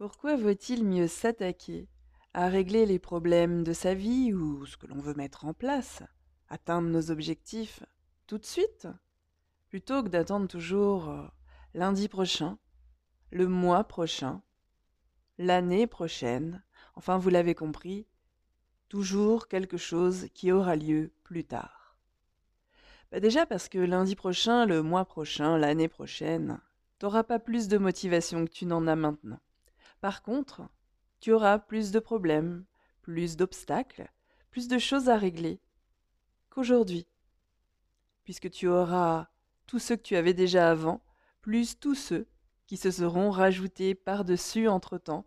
Pourquoi vaut-il mieux s'attaquer à régler les problèmes de sa vie ou ce que l'on veut mettre en place, atteindre nos objectifs tout de suite, plutôt que d'attendre toujours euh, lundi prochain, le mois prochain, l'année prochaine, enfin vous l'avez compris, toujours quelque chose qui aura lieu plus tard. Bah déjà parce que lundi prochain, le mois prochain, l'année prochaine, t'auras pas plus de motivation que tu n'en as maintenant. Par contre, tu auras plus de problèmes, plus d'obstacles, plus de choses à régler qu'aujourd'hui. Puisque tu auras tous ceux que tu avais déjà avant, plus tous ceux qui se seront rajoutés par-dessus entre-temps,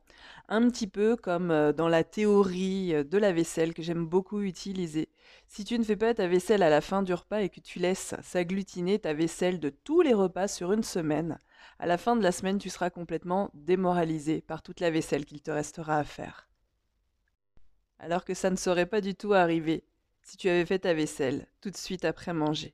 un petit peu comme euh, dans la théorie euh, de la vaisselle que j'aime beaucoup utiliser. Si tu ne fais pas ta vaisselle à la fin du repas et que tu laisses s'agglutiner ta vaisselle de tous les repas sur une semaine, à la fin de la semaine, tu seras complètement démoralisé par toute la vaisselle qu'il te restera à faire. Alors que ça ne serait pas du tout arrivé si tu avais fait ta vaisselle tout de suite après manger.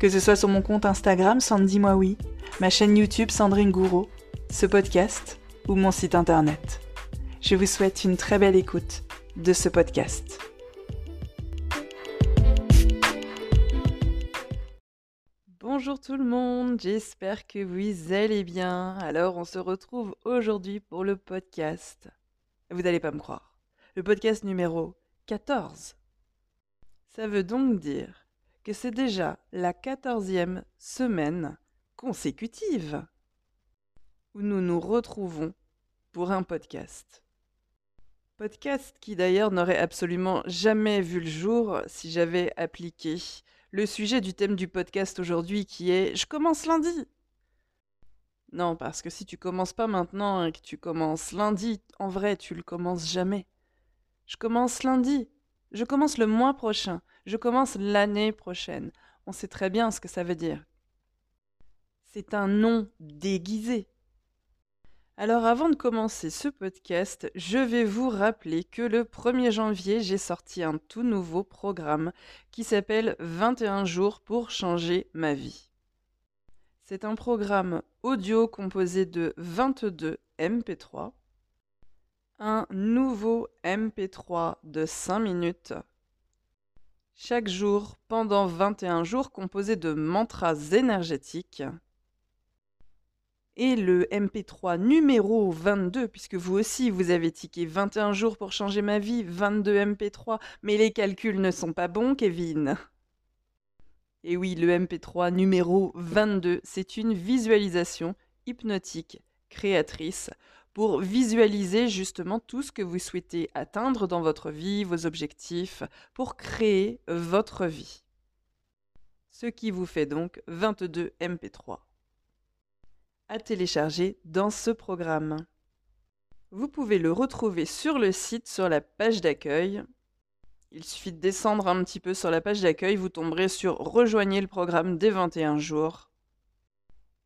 que ce soit sur mon compte Instagram Sandy Moi Oui, ma chaîne YouTube Sandrine Gouraud, ce podcast ou mon site internet. Je vous souhaite une très belle écoute de ce podcast. Bonjour tout le monde, j'espère que vous allez bien. Alors on se retrouve aujourd'hui pour le podcast. Vous n'allez pas me croire. Le podcast numéro 14. Ça veut donc dire que c'est déjà la quatorzième semaine consécutive où nous nous retrouvons pour un podcast. Podcast qui d'ailleurs n'aurait absolument jamais vu le jour si j'avais appliqué le sujet du thème du podcast aujourd'hui qui est Je commence lundi. Non, parce que si tu commences pas maintenant et que tu commences lundi, en vrai, tu le commences jamais. Je commence lundi. Je commence le mois prochain. Je commence l'année prochaine. On sait très bien ce que ça veut dire. C'est un nom déguisé. Alors avant de commencer ce podcast, je vais vous rappeler que le 1er janvier, j'ai sorti un tout nouveau programme qui s'appelle 21 jours pour changer ma vie. C'est un programme audio composé de 22 MP3, un nouveau MP3 de 5 minutes, chaque jour pendant 21 jours composé de mantras énergétiques, et le MP3 numéro 22, puisque vous aussi vous avez tiqué 21 jours pour changer ma vie, 22 MP3, mais les calculs ne sont pas bons, Kevin. Et oui, le MP3 numéro 22, c'est une visualisation hypnotique créatrice pour visualiser justement tout ce que vous souhaitez atteindre dans votre vie, vos objectifs, pour créer votre vie. Ce qui vous fait donc 22 MP3 à télécharger dans ce programme. Vous pouvez le retrouver sur le site, sur la page d'accueil. Il suffit de descendre un petit peu sur la page d'accueil, vous tomberez sur Rejoignez le programme des 21 jours.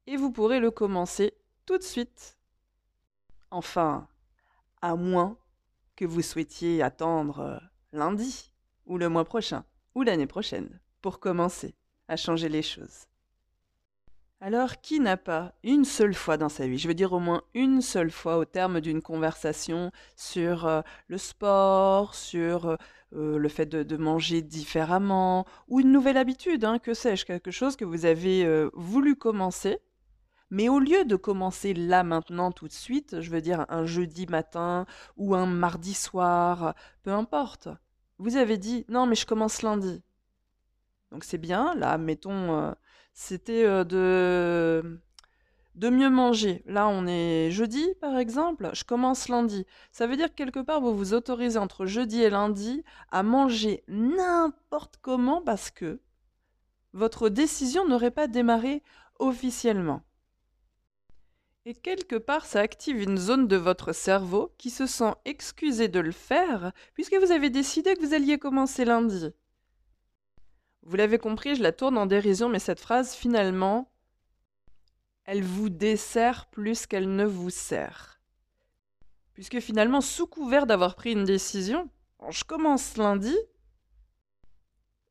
Et vous pourrez le commencer tout de suite. Enfin, à moins que vous souhaitiez attendre euh, lundi, ou le mois prochain, ou l'année prochaine, pour commencer à changer les choses. Alors, qui n'a pas une seule fois dans sa vie, je veux dire au moins une seule fois au terme d'une conversation sur euh, le sport, sur euh, le fait de, manger différemment, ou une nouvelle habitude, hein, que sais-je, quelque chose que vous avez voulu commencer, Mais au lieu de commencer là maintenant tout de suite, je veux dire un jeudi matin ou un mardi soir, peu importe, vous avez dit non mais je commence lundi. Donc c'est bien, là mettons, euh, c'était euh, de de mieux manger. Là, on est jeudi, par exemple, je commence lundi. Ça veut dire que quelque part, vous vous autorisez entre jeudi et lundi à manger n'importe comment parce que votre décision n'aurait pas démarré officiellement. Et quelque part, ça active une zone de votre cerveau qui se sent excusé de le faire puisque vous avez décidé que vous alliez commencer lundi. Vous l'avez compris, je la tourne en dérision, mais cette phrase, finalement, elle vous dessert plus qu'elle ne vous sert. Puisque finalement, sous couvert d'avoir pris une décision, je commence lundi,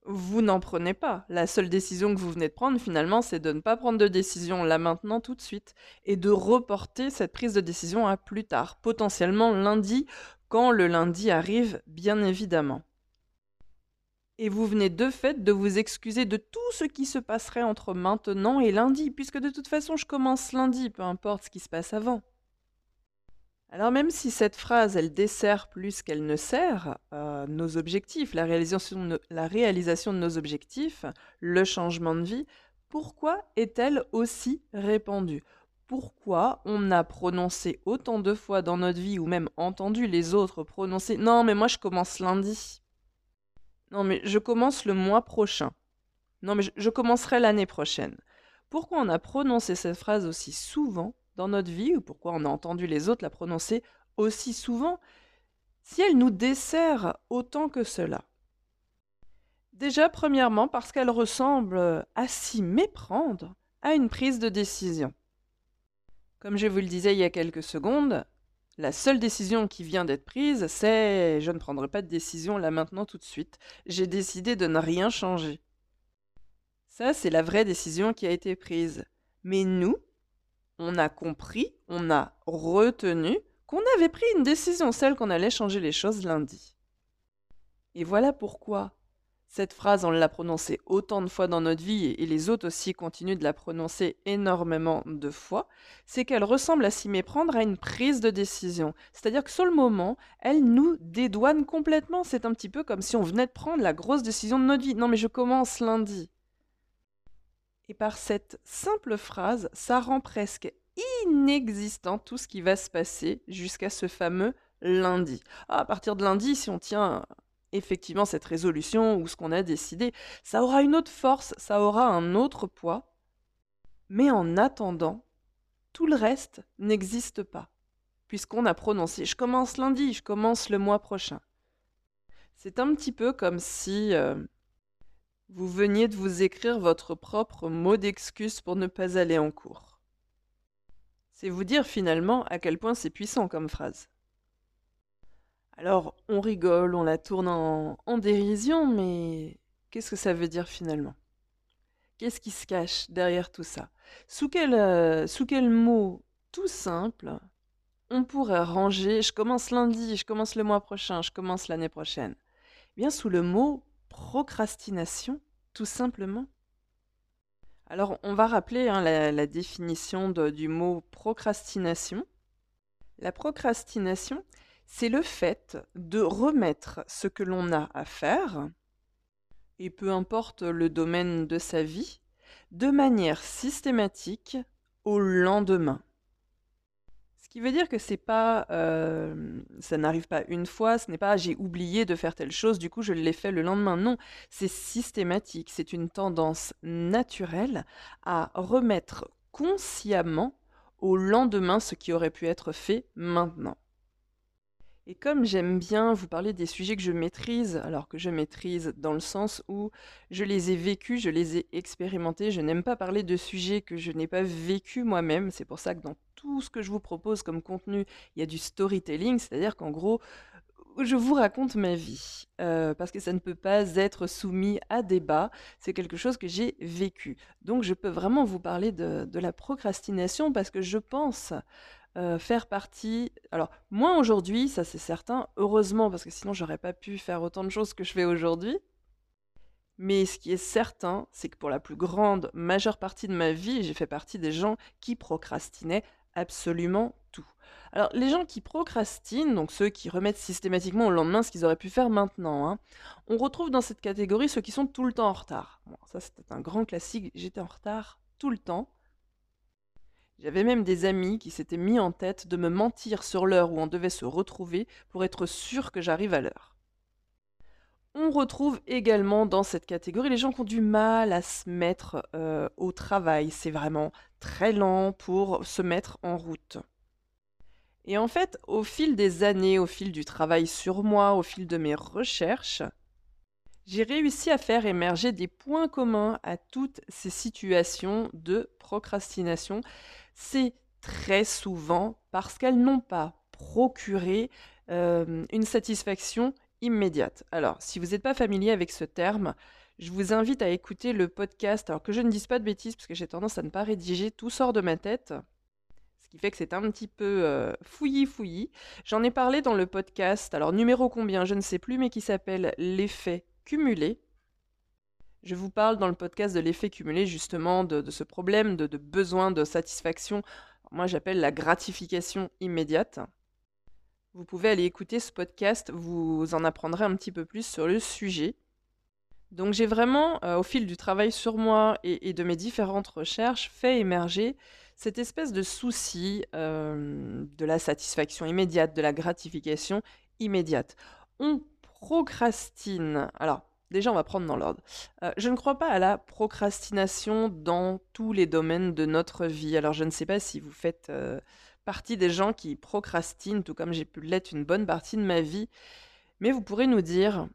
vous n'en prenez pas. La seule décision que vous venez de prendre, finalement, c'est de ne pas prendre de décision là maintenant tout de suite et de reporter cette prise de décision à plus tard, potentiellement lundi, quand le lundi arrive, bien évidemment. Et vous venez de fait de vous excuser de tout ce qui se passerait entre maintenant et lundi, puisque de toute façon je commence lundi, peu importe ce qui se passe avant. Alors même si cette phrase, elle dessert plus qu'elle ne sert euh, nos objectifs, la réalisation, la réalisation de nos objectifs, le changement de vie, pourquoi est-elle aussi répandue? Pourquoi on a prononcé autant de fois dans notre vie, ou même entendu les autres prononcer ⁇ Non mais moi je commence lundi ⁇ non, mais je commence le mois prochain. Non, mais je, commencerai l'année prochaine. Pourquoi on a prononcé cette phrase aussi souvent dans notre vie, ou pourquoi on a entendu les autres la prononcer aussi souvent, si elle nous dessert autant que cela Déjà, premièrement, parce qu'elle ressemble à s'y méprendre à une prise de décision. Comme je vous le disais il y a quelques secondes, la seule décision qui vient d'être prise, c'est je ne prendrai pas de décision là maintenant tout de suite. J'ai décidé de ne rien changer. Ça, c'est la vraie décision qui a été prise. Mais nous, on a compris, on a retenu qu'on avait pris une décision, celle qu'on allait changer les choses lundi. Et voilà pourquoi cette phrase, on l'a prononcée autant de fois dans notre vie, et les autres aussi continuent de la prononcer énormément de fois, c'est qu'elle ressemble à s'y méprendre à une prise de décision. C'est-à-dire que sur le moment, elle nous dédouane complètement. C'est un petit peu comme si on venait de prendre la grosse décision de notre vie. Non mais je commence lundi. Et par cette simple phrase, ça rend presque inexistant tout ce qui va se passer jusqu'à ce fameux lundi. Ah, à partir de lundi, si on tient effectivement cette résolution ou ce qu'on a décidé, ça aura une autre force, ça aura un autre poids. Mais en attendant, tout le reste n'existe pas, puisqu'on a prononcé je commence lundi, je commence le mois prochain. C'est un petit peu comme si euh, vous veniez de vous écrire votre propre mot d'excuse pour ne pas aller en cours. C'est vous dire finalement à quel point c'est puissant comme phrase. Alors, on rigole, on la tourne en, dérision, mais qu'est-ce que ça veut dire finalement? Qu'est-ce qui se cache derrière tout ça? Sous quel, euh, sous quel mot tout simple on pourrait ranger je commence lundi, je commence le mois prochain, je commence l'année prochaine? Eh Bien sous le mot procrastination, tout simplement. Alors, on va rappeler hein, la, définition du mot procrastination. La procrastination, c'est le fait de remettre ce que l'on a à faire, et peu importe le domaine de sa vie, de manière systématique au lendemain. Qui veut dire que c'est pas, euh, ça n'arrive pas une fois, ce n'est pas j'ai oublié de faire telle chose, du coup je l'ai fait le lendemain. Non, c'est systématique, c'est une tendance naturelle à remettre consciemment au lendemain ce qui aurait pu être fait maintenant. Et comme j'aime bien vous parler des sujets que je maîtrise, alors que je maîtrise dans le sens où je les ai vécus, je les ai expérimentés, je n'aime pas parler de sujets que je n'ai pas vécus moi-même, c'est pour ça que dans tout ce que je vous propose comme contenu, il y a du storytelling, c'est-à-dire qu'en gros, je vous raconte ma vie, euh, parce que ça ne peut pas être soumis à débat, c'est quelque chose que j'ai vécu. Donc je peux vraiment vous parler de, la procrastination, parce que je pense euh, faire partie. Alors, moins aujourd'hui, ça c'est certain, heureusement, parce que sinon j'aurais pas pu faire autant de choses que je fais aujourd'hui. Mais ce qui est certain, c'est que pour la plus grande majeure partie de ma vie, j'ai fait partie des gens qui procrastinaient absolument tout. Alors, les gens qui procrastinent, donc ceux qui remettent systématiquement au lendemain ce qu'ils auraient pu faire maintenant, hein, on retrouve dans cette catégorie ceux qui sont tout le temps en retard. Ça, c'était un grand classique. J'étais en retard tout le temps. J'avais même des amis qui s'étaient mis en tête de me mentir sur l'heure où on devait se retrouver pour être sûr que j'arrive à l'heure. On retrouve également dans cette catégorie les gens qui ont du mal à se mettre euh, au travail. C'est vraiment très lent pour se mettre en route. Et en fait, au fil des années, au fil du travail sur moi, au fil de mes recherches, j'ai réussi à faire émerger des points communs à toutes ces situations de procrastination. C'est très souvent parce qu'elles n'ont pas procuré euh, une satisfaction immédiate. Alors, si vous n'êtes pas familier avec ce terme, je vous invite à écouter le podcast, alors que je ne dise pas de bêtises, parce que j'ai tendance à ne pas rédiger, tout sort de ma tête, ce qui fait que c'est un petit peu euh, fouillis fouillis. J'en ai parlé dans le podcast, alors numéro combien, je ne sais plus, mais qui s'appelle L'effet cumulé. Je vous parle dans le podcast de l'effet cumulé, justement, de, ce problème de, de besoin de satisfaction. Moi, j'appelle la gratification immédiate. Vous pouvez aller écouter ce podcast, vous en apprendrez un petit peu plus sur le sujet. Donc j'ai vraiment, euh, au fil du travail sur moi et, de mes différentes recherches, fait émerger cette espèce de souci euh, de la satisfaction immédiate, de la gratification immédiate. On procrastine. Alors, déjà, on va prendre dans l'ordre. Euh, je ne crois pas à la procrastination dans tous les domaines de notre vie. Alors, je ne sais pas si vous faites partie des gens qui procrastinent, tout comme j'ai pu l'être une bonne partie de ma vie. Mais vous pourrez nous dire,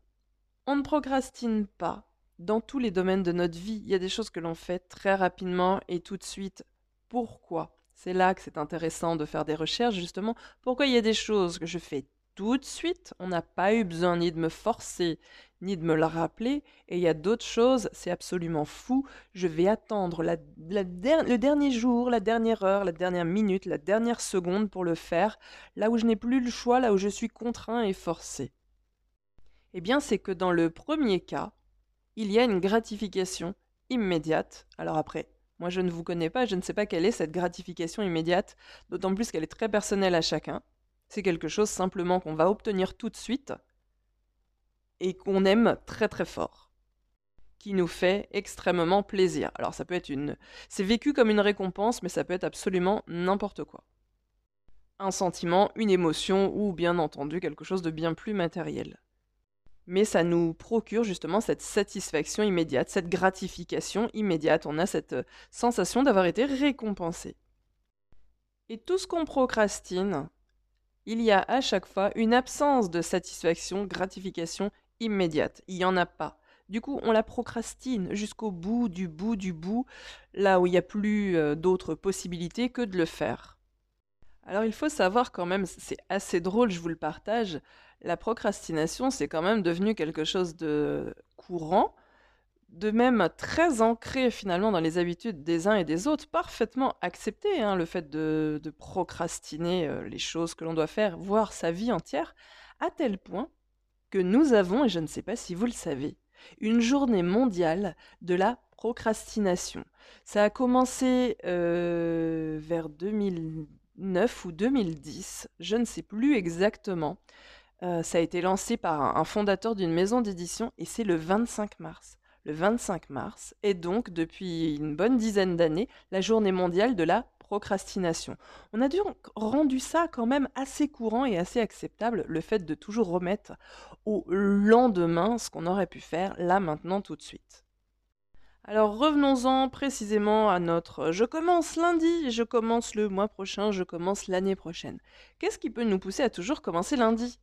on ne procrastine pas dans tous les domaines de notre vie. Il y a des choses que l'on fait très rapidement et tout de suite. Pourquoi? C'est là que c'est intéressant de faire des recherches, justement. Pourquoi il y a des choses que je fais tout de suite, on n'a pas eu besoin ni de me forcer, ni de me le rappeler. Et il y a d'autres choses, c'est absolument fou. Je vais attendre le dernier jour, la dernière heure, la dernière minute, la dernière seconde pour le faire, là où je n'ai plus le choix, là où je suis contraint et forcé. Eh bien, c'est que dans le premier cas, il y a une gratification immédiate. Alors après, moi je ne vous connais pas, je ne sais pas quelle est cette gratification immédiate, d'autant plus qu'elle est très personnelle à chacun. C'est quelque chose simplement qu'on va obtenir tout de suite et qu'on aime très très fort, qui nous fait extrêmement plaisir. Alors ça peut être une... C'est vécu comme une récompense, mais ça peut être absolument n'importe quoi. Un sentiment, une émotion ou bien entendu quelque chose de bien plus matériel. Mais ça nous procure justement cette satisfaction immédiate, cette gratification immédiate. On a cette sensation d'avoir été récompensé. Et tout ce qu'on procrastine, il y a à chaque fois une absence de satisfaction, gratification immédiate. Il n'y en a pas. Du coup, on la procrastine jusqu'au bout du bout du bout, là où il n'y a plus euh, d'autres possibilités que de le faire. Alors il faut savoir quand même, c'est assez drôle, je vous le partage, la procrastination, c'est quand même devenu quelque chose de courant, de même très ancré finalement dans les habitudes des uns et des autres, parfaitement accepté, hein, le fait de, procrastiner euh, les choses que l'on doit faire, voire sa vie entière, à tel point que nous avons, et je ne sais pas si vous le savez, une journée mondiale de la procrastination. Ça a commencé euh, vers 2009 ou 2010, je ne sais plus exactement. Euh, ça a été lancé par un fondateur d'une maison d'édition et c'est le 25 mars le 25 mars, est donc depuis une bonne dizaine d'années la journée mondiale de la procrastination. On a donc rendu ça quand même assez courant et assez acceptable, le fait de toujours remettre au lendemain ce qu'on aurait pu faire là maintenant tout de suite. Alors revenons-en précisément à notre je commence lundi, je commence le mois prochain, je commence l'année prochaine. Qu'est-ce qui peut nous pousser à toujours commencer lundi?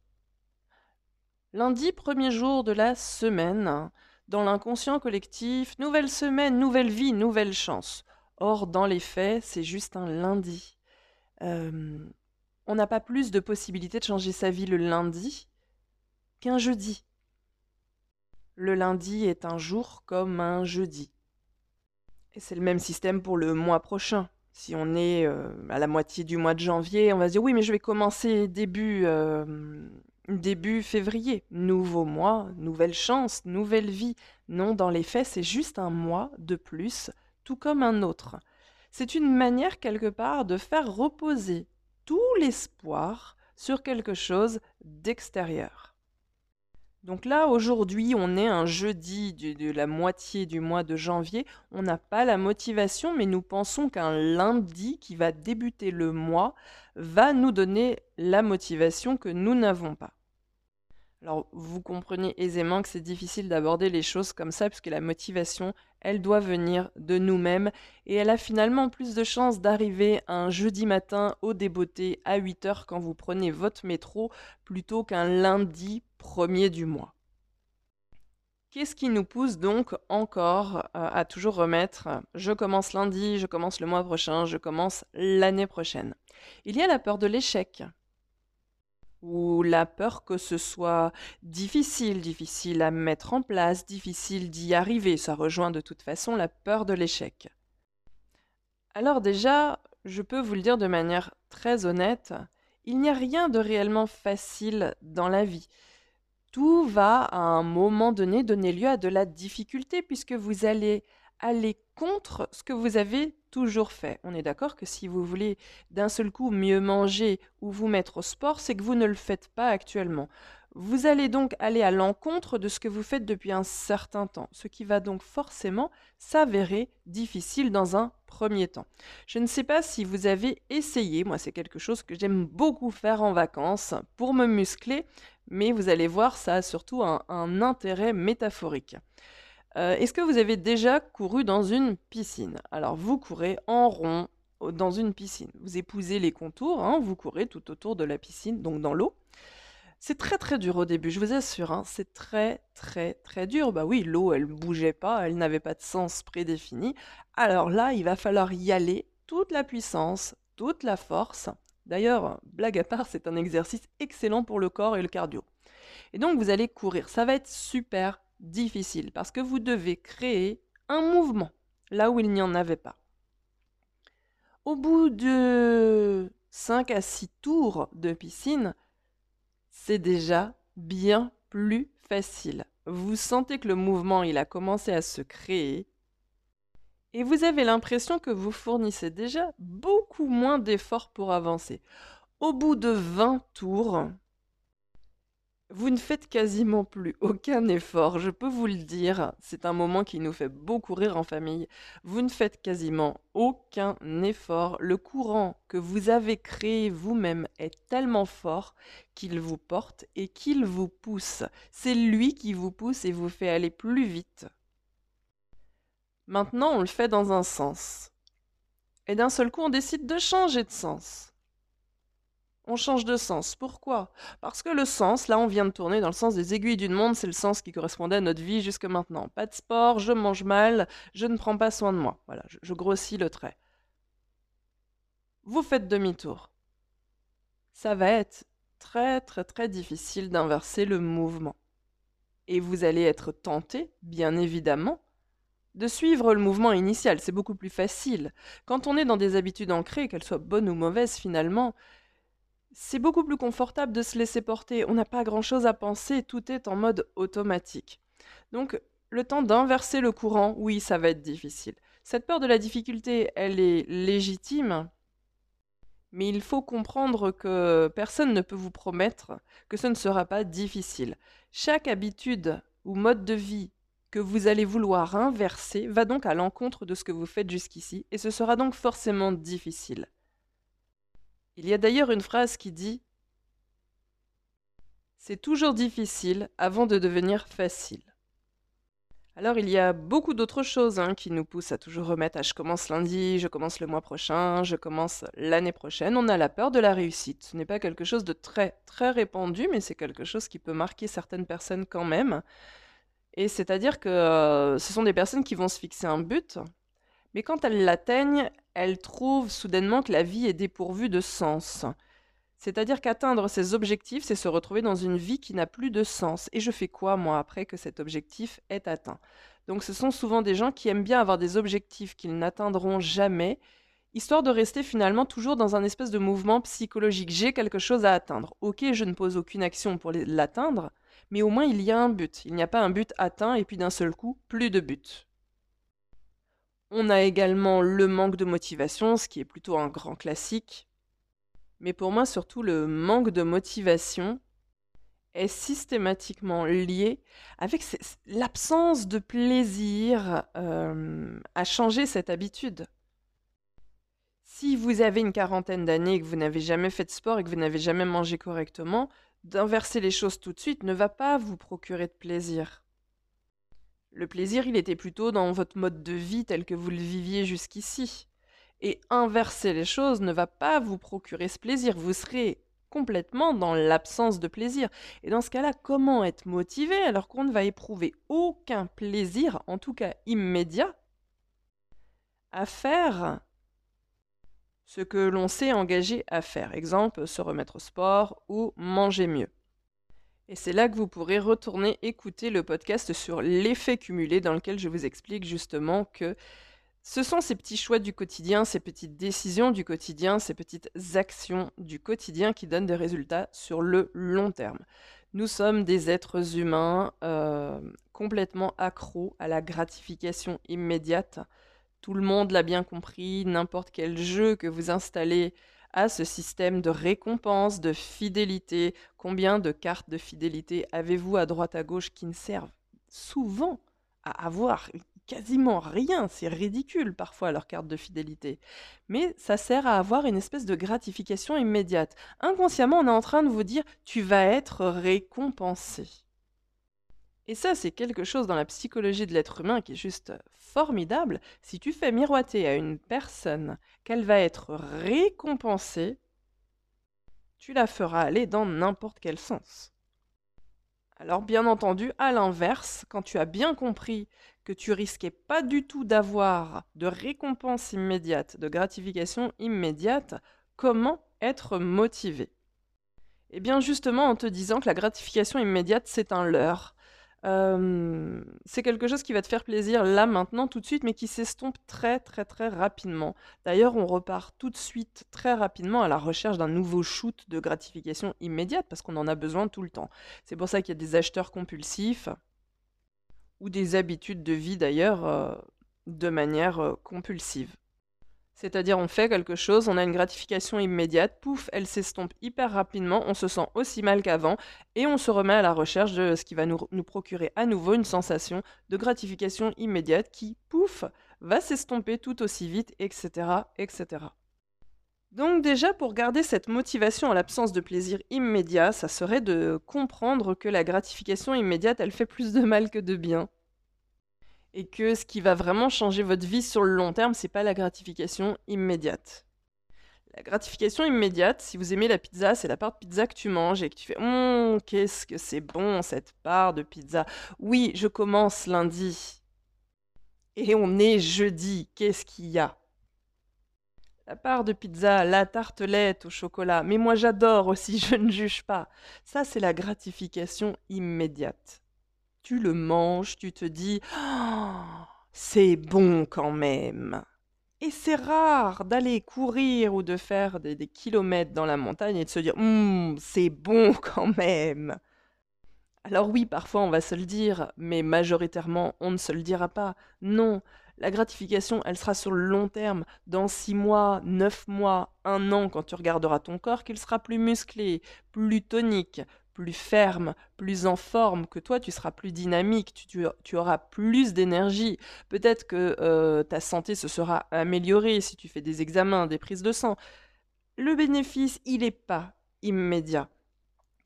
Lundi, premier jour de la semaine, dans l'inconscient collectif, nouvelle semaine, nouvelle vie, nouvelle chance. Or, dans les faits, c'est juste un lundi. Euh, on n'a pas plus de possibilités de changer sa vie le lundi qu'un jeudi. Le lundi est un jour comme un jeudi. Et c'est le même système pour le mois prochain. Si on est euh, à la moitié du mois de janvier, on va se dire oui, mais je vais commencer début, euh, début février, nouveau mois, nouvelle chance, nouvelle vie. Non, dans les faits, c'est juste un mois de plus, tout comme un autre. C'est une manière quelque part de faire reposer tout l'espoir sur quelque chose d'extérieur. Donc là, aujourd'hui, on est un jeudi de, la moitié du mois de janvier. On n'a pas la motivation, mais nous pensons qu'un lundi qui va débuter le mois va nous donner la motivation que nous n'avons pas. Alors, vous comprenez aisément que c'est difficile d'aborder les choses comme ça, puisque la motivation, elle doit venir de nous-mêmes, et elle a finalement plus de chances d'arriver un jeudi matin au débeauté à 8 heures quand vous prenez votre métro, plutôt qu'un lundi premier du mois. Qu'est-ce qui nous pousse donc encore euh, à toujours remettre je commence lundi, je commence le mois prochain, je commence l'année prochaine? Il y a la peur de l'échec, ou la peur que ce soit difficile, difficile à mettre en place, difficile d'y arriver. Ça rejoint de toute façon la peur de l'échec. Alors déjà, je peux vous le dire de manière très honnête, il n'y a rien de réellement facile dans la vie tout va à un moment donné donner lieu à de la difficulté puisque vous allez aller contre ce que vous avez toujours fait. On est d'accord que si vous voulez d'un seul coup mieux manger ou vous mettre au sport, c'est que vous ne le faites pas actuellement. Vous allez donc aller à l'encontre de ce que vous faites depuis un certain temps, ce qui va donc forcément s'avérer difficile dans un premier temps. Je ne sais pas si vous avez essayé, moi c'est quelque chose que j'aime beaucoup faire en vacances pour me muscler, mais vous allez voir, ça a surtout un, intérêt métaphorique. Euh, est-ce que vous avez déjà couru dans une piscine? Alors, vous courez en rond dans une piscine. Vous épousez les contours, hein, vous courez tout autour de la piscine, donc dans l'eau. C'est très très dur au début, je vous assure, hein, c'est très très très dur. Bah oui, l'eau, elle ne bougeait pas, elle n'avait pas de sens prédéfini. Alors là, il va falloir y aller, toute la puissance, toute la force. D'ailleurs, blague à part, c'est un exercice excellent pour le corps et le cardio. Et donc, vous allez courir. Ça va être super difficile parce que vous devez créer un mouvement là où il n'y en avait pas. Au bout de 5 à 6 tours de piscine, c'est déjà bien plus facile. Vous sentez que le mouvement, il a commencé à se créer et vous avez l'impression que vous fournissez déjà beaucoup moins d'efforts pour avancer. Au bout de 20 tours, vous ne faites quasiment plus aucun effort, je peux vous le dire, c'est un moment qui nous fait beaucoup rire en famille. Vous ne faites quasiment aucun effort. Le courant que vous avez créé vous-même est tellement fort qu'il vous porte et qu'il vous pousse. C'est lui qui vous pousse et vous fait aller plus vite. Maintenant, on le fait dans un sens. Et d'un seul coup, on décide de changer de sens. On change de sens. Pourquoi? Parce que le sens, là, on vient de tourner dans le sens des aiguilles d'une montre, c'est le sens qui correspondait à notre vie jusque maintenant. Pas de sport, je mange mal, je ne prends pas soin de moi. Voilà, je, je grossis le trait. Vous faites demi-tour. Ça va être très très très difficile d'inverser le mouvement. Et vous allez être tenté, bien évidemment, de suivre le mouvement initial. C'est beaucoup plus facile. Quand on est dans des habitudes ancrées, qu'elles soient bonnes ou mauvaises finalement, c'est beaucoup plus confortable de se laisser porter. On n'a pas grand-chose à penser, tout est en mode automatique. Donc, le temps d'inverser le courant, oui, ça va être difficile. Cette peur de la difficulté, elle est légitime, mais il faut comprendre que personne ne peut vous promettre que ce ne sera pas difficile. Chaque habitude ou mode de vie que vous allez vouloir inverser va donc à l'encontre de ce que vous faites jusqu'ici, et ce sera donc forcément difficile. Il y a d'ailleurs une phrase qui dit C'est toujours difficile avant de devenir facile. Alors il y a beaucoup d'autres choses hein, qui nous poussent à toujours remettre à je commence lundi, je commence le mois prochain, je commence l'année prochaine. On a la peur de la réussite. Ce n'est pas quelque chose de très très répandu, mais c'est quelque chose qui peut marquer certaines personnes quand même. Et c'est-à-dire que euh, ce sont des personnes qui vont se fixer un but, mais quand elles l'atteignent, elles trouvent soudainement que la vie est dépourvue de sens. C'est-à-dire qu'atteindre ces objectifs, c'est se retrouver dans une vie qui n'a plus de sens. Et je fais quoi, moi, après que cet objectif est atteint? Donc ce sont souvent des gens qui aiment bien avoir des objectifs qu'ils n'atteindront jamais. histoire de rester finalement toujours dans un espèce de mouvement psychologique. J'ai quelque chose à atteindre. Ok, je ne pose aucune action pour l'atteindre, mais au moins il y a un but. Il n'y a pas un but atteint et puis d'un seul coup, plus de but. On a également le manque de motivation, ce qui est plutôt un grand classique. Mais pour moi, surtout, le manque de motivation est systématiquement lié avec l'absence de plaisir euh, à changer cette habitude. Si vous avez une quarantaine d'années et que vous n'avez jamais fait de sport et que vous n'avez jamais mangé correctement, d'inverser les choses tout de suite ne va pas vous procurer de plaisir. Le plaisir, il était plutôt dans votre mode de vie tel que vous le viviez jusqu'ici. Et inverser les choses ne va pas vous procurer ce plaisir. Vous serez complètement dans l'absence de plaisir. Et dans ce cas-là, comment être motivé alors qu'on ne va éprouver aucun plaisir, en tout cas immédiat, à faire ce que l'on s'est engagé à faire? Exemple, se remettre au sport ou manger mieux. Et c'est là que vous pourrez retourner écouter le podcast sur l'effet cumulé dans lequel je vous explique justement que ce sont ces petits choix du quotidien, ces petites décisions du quotidien, ces petites actions du quotidien qui donnent des résultats sur le long terme. Nous sommes des êtres humains euh, complètement accros à la gratification immédiate. Tout le monde l'a bien compris, n'importe quel jeu que vous installez à ce système de récompense, de fidélité. Combien de cartes de fidélité avez-vous à droite à gauche qui ne servent souvent à avoir quasiment rien? C'est ridicule parfois leur carte de fidélité. Mais ça sert à avoir une espèce de gratification immédiate. Inconsciemment, on est en train de vous dire tu vas être récompensé. Et ça, c'est quelque chose dans la psychologie de l'être humain qui est juste formidable. Si tu fais miroiter à une personne qu'elle va être récompensée, tu la feras aller dans n'importe quel sens. Alors bien entendu, à l'inverse, quand tu as bien compris que tu risquais pas du tout d'avoir de récompense immédiate, de gratification immédiate, comment être motivé? Eh bien justement en te disant que la gratification immédiate c'est un leurre. Euh, c'est quelque chose qui va te faire plaisir là, maintenant, tout de suite, mais qui s'estompe très très très rapidement. D'ailleurs, on repart tout de suite très rapidement à la recherche d'un nouveau shoot de gratification immédiate parce qu'on en a besoin tout le temps. C'est pour ça qu'il y a des acheteurs compulsifs ou des habitudes de vie d'ailleurs euh, de manière euh, compulsive. C'est-à-dire on fait quelque chose, on a une gratification immédiate, pouf, elle s'estompe hyper rapidement, on se sent aussi mal qu'avant, et on se remet à la recherche de ce qui va nous, procurer à nouveau une sensation de gratification immédiate qui, pouf, va s'estomper tout aussi vite, etc., etc. Donc déjà, pour garder cette motivation en l'absence de plaisir immédiat, ça serait de comprendre que la gratification immédiate, elle fait plus de mal que de bien. Et que ce qui va vraiment changer votre vie sur le long terme, c'est pas la gratification immédiate. La gratification immédiate, si vous aimez la pizza, c'est la part de pizza que tu manges et que tu fais Hum, qu'est-ce que c'est bon cette part de pizza. Oui, je commence lundi. Et on est jeudi. Qu'est-ce qu'il y a? La part de pizza, la tartelette au chocolat, mais moi j'adore aussi, je ne juge pas. Ça, c'est la gratification immédiate. Tu le manges, tu te dis oh, c'est bon quand même. Et c'est rare d'aller courir ou de faire des, kilomètres dans la montagne et de se dire hum, c'est bon quand même. Alors oui, parfois on va se le dire, mais majoritairement on ne se le dira pas. Non, la gratification, elle sera sur le long terme, dans six mois, neuf mois, un an, quand tu regarderas ton corps, qu'il sera plus musclé, plus tonique, plus ferme, plus en forme, que toi tu seras plus dynamique, tu, auras plus d'énergie. Peut-être que euh, ta santé se sera améliorée si tu fais des examens, des prises de sang. Le bénéfice, il n'est pas immédiat.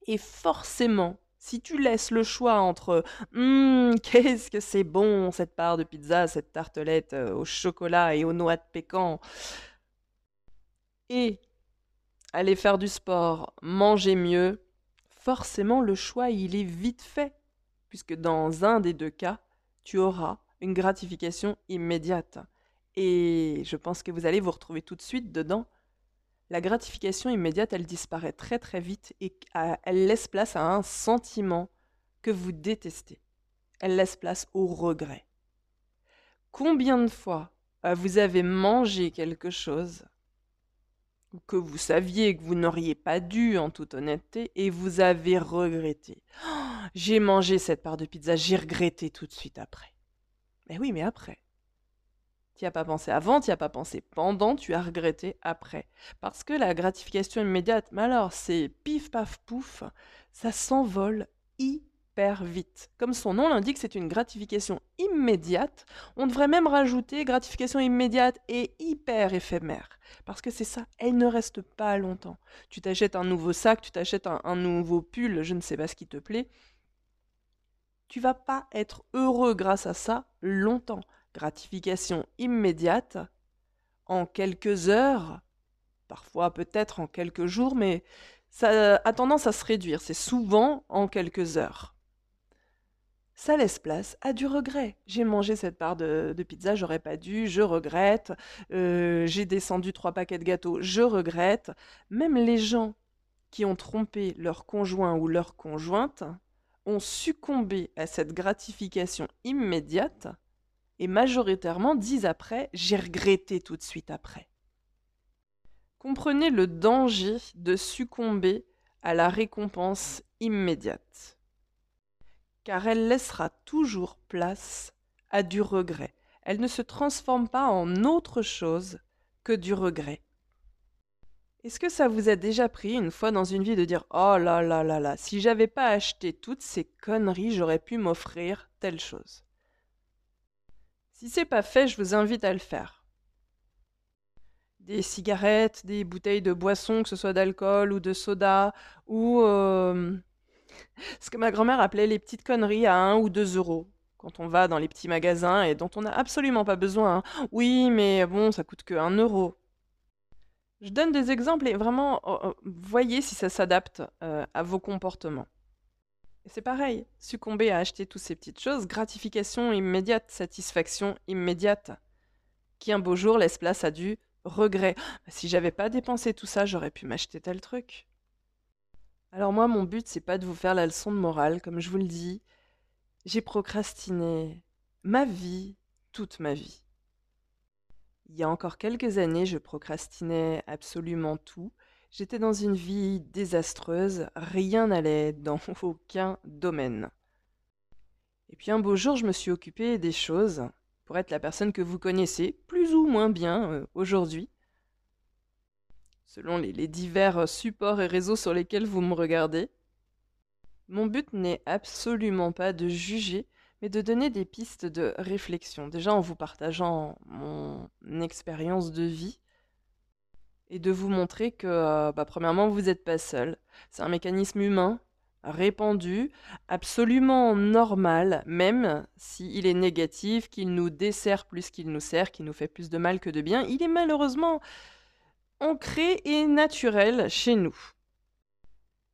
Et forcément, si tu laisses le choix entre hum, qu'est-ce que c'est bon cette part de pizza, cette tartelette euh, au chocolat et aux noix de pécan, et aller faire du sport, manger mieux, forcément le choix il est vite fait, puisque dans un des deux cas, tu auras une gratification immédiate. Et je pense que vous allez vous retrouver tout de suite dedans la gratification immédiate, elle disparaît très très vite et elle laisse place à un sentiment que vous détestez. Elle laisse place au regret. Combien de fois euh, vous avez mangé quelque chose que vous saviez que vous n'auriez pas dû en toute honnêteté et vous avez regretté. j'ai mangé cette part de pizza, j'ai regretté tout de suite après. Mais oui, mais après. Tu as pas pensé avant, tu as pas pensé pendant, tu as regretté après. Parce que la gratification immédiate, mais alors c'est pif paf pouf, ça s'envole vite. Comme son nom l'indique, c'est une gratification immédiate. On devrait même rajouter gratification immédiate et hyper éphémère. Parce que c'est ça, elle ne reste pas longtemps. Tu t'achètes un nouveau sac, tu t'achètes un, un nouveau pull, je ne sais pas ce qui te plaît. Tu vas pas être heureux grâce à ça longtemps gratification immédiate, en quelques heures, parfois peut-être en quelques jours, mais ça a tendance à se réduire, c'est souvent en quelques heures. Ça laisse place à du regret. J'ai mangé cette part de, pizza, j'aurais pas dû, je regrette. Euh, j'ai descendu trois paquets de gâteaux, je regrette. Même les gens qui ont trompé leur conjoint ou leur conjointe ont succombé à cette gratification immédiate et majoritairement disent après j'ai regretté tout de suite après. Comprenez le danger de succomber à la récompense immédiate, car elle laissera toujours place à du regret. Elle ne se transforme pas en autre chose que du regret. Est-ce que ça vous a déjà pris une fois dans une vie de dire Oh là là là là, si j'avais pas acheté toutes ces conneries, j'aurais pu m'offrir telle chose? Si c'est pas fait, je vous invite à le faire. Des cigarettes, des bouteilles de boisson, que ce soit d'alcool ou de soda, ou euh, ce que ma grand-mère appelait les petites conneries à 1 ou 2 euros. Quand on va dans les petits magasins et dont on n'a absolument pas besoin. Hein. Oui, mais bon, ça coûte que 1 euro. Je donne des exemples et vraiment, oh, oh, voyez si ça s'adapte euh, à vos comportements c'est pareil, succomber à acheter toutes ces petites choses, gratification immédiate, satisfaction immédiate, qui un beau jour laisse place à du regret. Si j'avais pas dépensé tout ça, j'aurais pu m'acheter tel truc. Alors moi, mon but, c'est pas de vous faire la leçon de morale, comme je vous le dis. J'ai procrastiné ma vie, toute ma vie. Il y a encore quelques années, je procrastinais absolument tout. J'étais dans une vie désastreuse, rien n'allait dans aucun domaine. Et puis un beau jour, je me suis occupée des choses pour être la personne que vous connaissez, plus ou moins bien euh, aujourd'hui, selon les, divers supports et réseaux sur lesquels vous me regardez. Mon but n'est absolument pas de juger, mais de donner des pistes de réflexion, déjà en vous partageant mon expérience de vie, et de vous montrer que, euh, bah, premièrement, vous n'êtes pas seul. C'est un mécanisme humain, répandu, absolument normal, même s'il est négatif, qu'il nous dessert plus qu'il nous sert, qu'il nous fait plus de mal que de bien. Il est malheureusement ancré et naturel chez nous.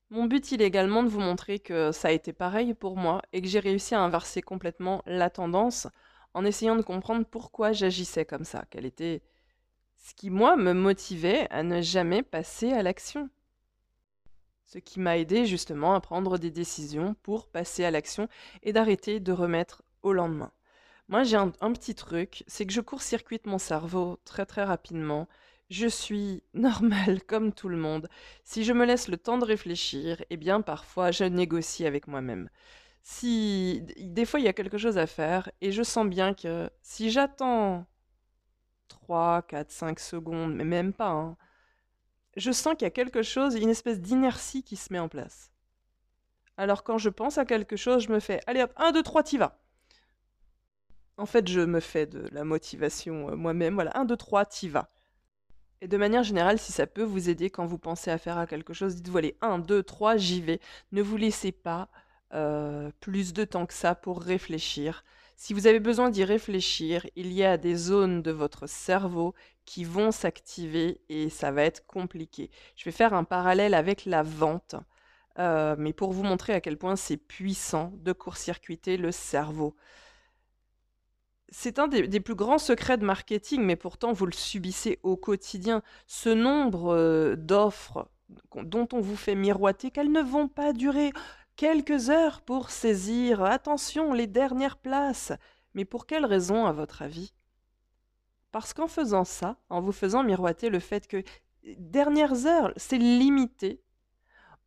Mon but, il est également de vous montrer que ça a été pareil pour moi et que j'ai réussi à inverser complètement la tendance en essayant de comprendre pourquoi j'agissais comme ça, quelle était ce qui, moi, me motivait à ne jamais passer à l'action. Ce qui m'a aidé justement à prendre des décisions pour passer à l'action et d'arrêter de remettre au lendemain. Moi, j'ai un, petit truc, c'est que je court-circuite mon cerveau très très rapidement. Je suis normale comme tout le monde. Si je me laisse le temps de réfléchir, eh bien parfois je négocie avec moi-même. Si des fois il y a quelque chose à faire et je sens bien que si j'attends 3, 4, 5 secondes, mais même pas. Hein. Je sens qu'il y a quelque chose, une espèce d'inertie qui se met en place. Alors quand je pense à quelque chose, je me fais allez hop, 1, 2, 3, t'y vas. En fait, je me fais de la motivation euh, moi-même. Voilà, 1, 2, 3, t'y vas. Et de manière générale, si ça peut vous aider quand vous pensez à faire à quelque chose, dites-vous allez, 1, 2, 3, j'y vais. Ne vous laissez pas euh, plus de temps que ça pour réfléchir. Si vous avez besoin d'y réfléchir, il y a des zones de votre cerveau qui vont s'activer et ça va être compliqué. Je vais faire un parallèle avec la vente, euh, mais pour vous montrer à quel point c'est puissant de court-circuiter le cerveau. C'est un des, plus grands secrets de marketing, mais pourtant vous le subissez au quotidien. Ce nombre euh, d'offres dont on vous fait miroiter qu'elles ne vont pas durer quelques heures pour saisir, attention, les dernières places. Mais pour quelle raison, à votre avis? Parce qu'en faisant ça, en vous faisant miroiter le fait que dernières heures, c'est limité,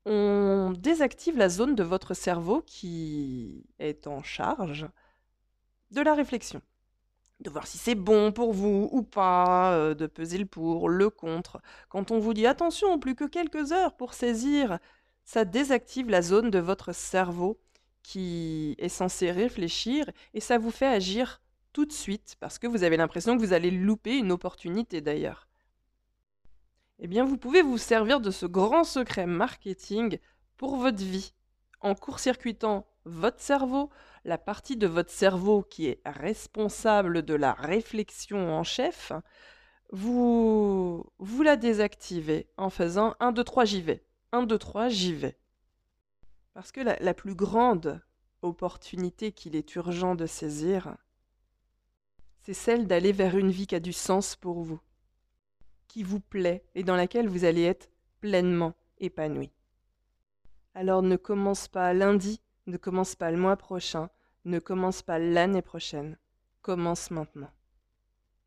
on désactive la zone de votre cerveau qui est en charge de la réflexion. De voir si c'est bon pour vous ou pas, euh, de peser le pour, le contre. Quand on vous dit attention, plus que quelques heures pour saisir, ça désactive la zone de votre cerveau qui est censé réfléchir et ça vous fait agir tout de suite parce que vous avez l'impression que vous allez louper une opportunité d'ailleurs. Eh bien, vous pouvez vous servir de ce grand secret marketing pour votre vie en court-circuitant votre cerveau, la partie de votre cerveau qui est responsable de la réflexion en chef, vous, vous la désactivez en faisant 1, 2, 3, j'y vais. 1, 2, 3, j'y vais. Parce que la, la plus grande opportunité qu'il est urgent de saisir, c'est celle d'aller vers une vie qui a du sens pour vous, qui vous plaît et dans laquelle vous allez être pleinement épanoui. Alors ne commence pas lundi, ne commence pas le mois prochain, ne commence pas l'année prochaine, commence maintenant.